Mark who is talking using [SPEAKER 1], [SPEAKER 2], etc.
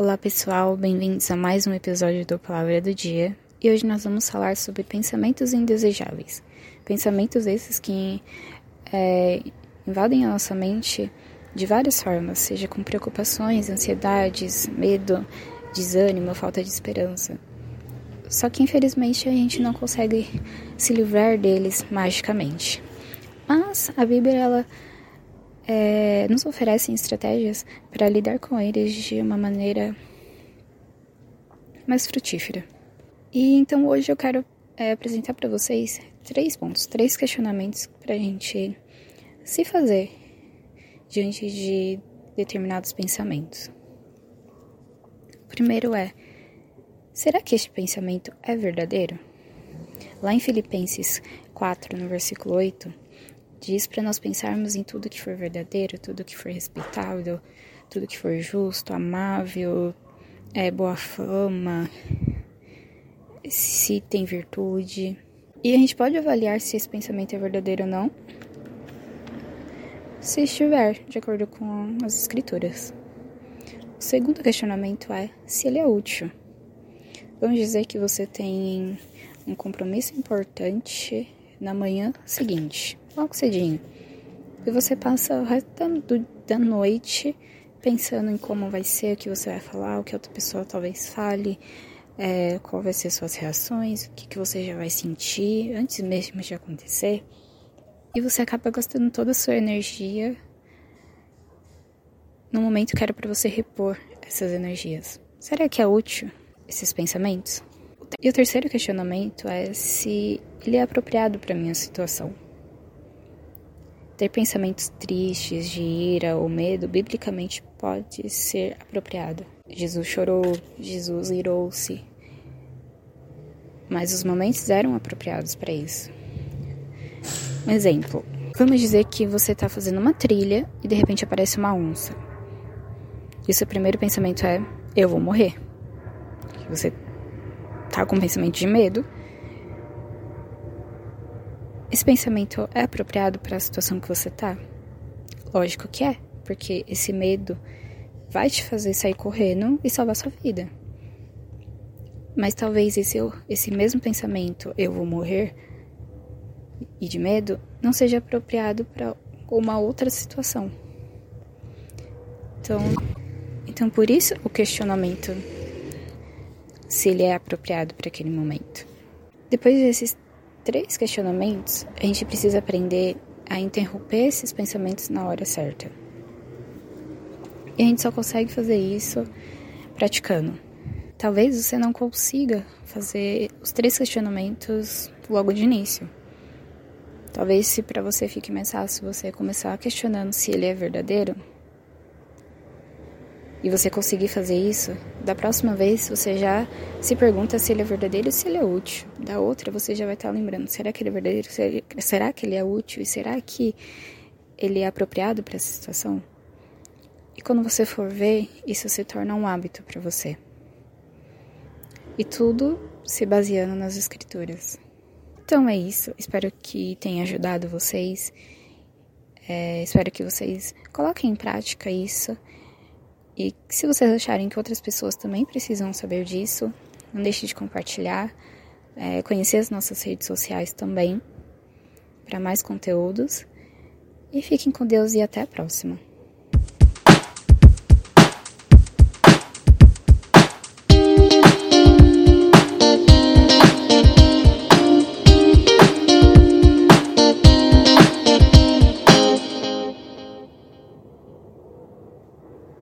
[SPEAKER 1] Olá pessoal, bem-vindos a mais um episódio do Palavra do Dia. E hoje nós vamos falar sobre pensamentos indesejáveis. Pensamentos esses que é, invadem a nossa mente de várias formas, seja com preocupações, ansiedades, medo, desânimo, falta de esperança. Só que infelizmente a gente não consegue se livrar deles magicamente. Mas a Bíblia ela é, nos oferecem estratégias para lidar com eles de uma maneira mais frutífera. E então hoje eu quero é, apresentar para vocês três pontos, três questionamentos para a gente se fazer diante de determinados pensamentos. O primeiro é: será que este pensamento é verdadeiro? Lá em Filipenses 4, no versículo 8, diz para nós pensarmos em tudo que for verdadeiro, tudo que for respeitável, tudo que for justo, amável, é, boa fama, se tem virtude. E a gente pode avaliar se esse pensamento é verdadeiro ou não, se estiver de acordo com as escrituras. O segundo questionamento é se ele é útil. Vamos dizer que você tem um compromisso importante na manhã seguinte logo cedinho. E você passa o resto da, da noite pensando em como vai ser, o que você vai falar, o que outra pessoa talvez fale, é, qual vai ser suas reações, o que, que você já vai sentir antes mesmo de acontecer. E você acaba gastando toda a sua energia no momento que era para você repor essas energias. Será que é útil esses pensamentos? E o terceiro questionamento é se ele é apropriado para minha situação. Ter pensamentos tristes, de ira ou medo, biblicamente pode ser apropriado. Jesus chorou, Jesus irou-se. Mas os momentos eram apropriados para isso. Um exemplo: vamos dizer que você está fazendo uma trilha e de repente aparece uma onça. E o seu primeiro pensamento é: eu vou morrer. Você está com um pensamento de medo esse pensamento é apropriado para a situação que você tá? Lógico que é, porque esse medo vai te fazer sair correndo e salvar sua vida. Mas talvez esse, esse mesmo pensamento, eu vou morrer, e de medo, não seja apropriado para uma outra situação. Então, então, por isso o questionamento se ele é apropriado para aquele momento. Depois desses três questionamentos, a gente precisa aprender a interromper esses pensamentos na hora certa. E a gente só consegue fazer isso praticando. Talvez você não consiga fazer os três questionamentos logo de início. Talvez se para você fique mais fácil você começar questionando se ele é verdadeiro, e você conseguir fazer isso, da próxima vez você já se pergunta se ele é verdadeiro e se ele é útil. Da outra você já vai estar lembrando: será que ele é verdadeiro? Será que ele é útil? E será que ele é apropriado para essa situação? E quando você for ver, isso se torna um hábito para você. E tudo se baseando nas escrituras. Então é isso. Espero que tenha ajudado vocês. É, espero que vocês coloquem em prática isso e se vocês acharem que outras pessoas também precisam saber disso, não deixe de compartilhar, é, conhecer as nossas redes sociais também para mais conteúdos. E fiquem com Deus e até a próxima.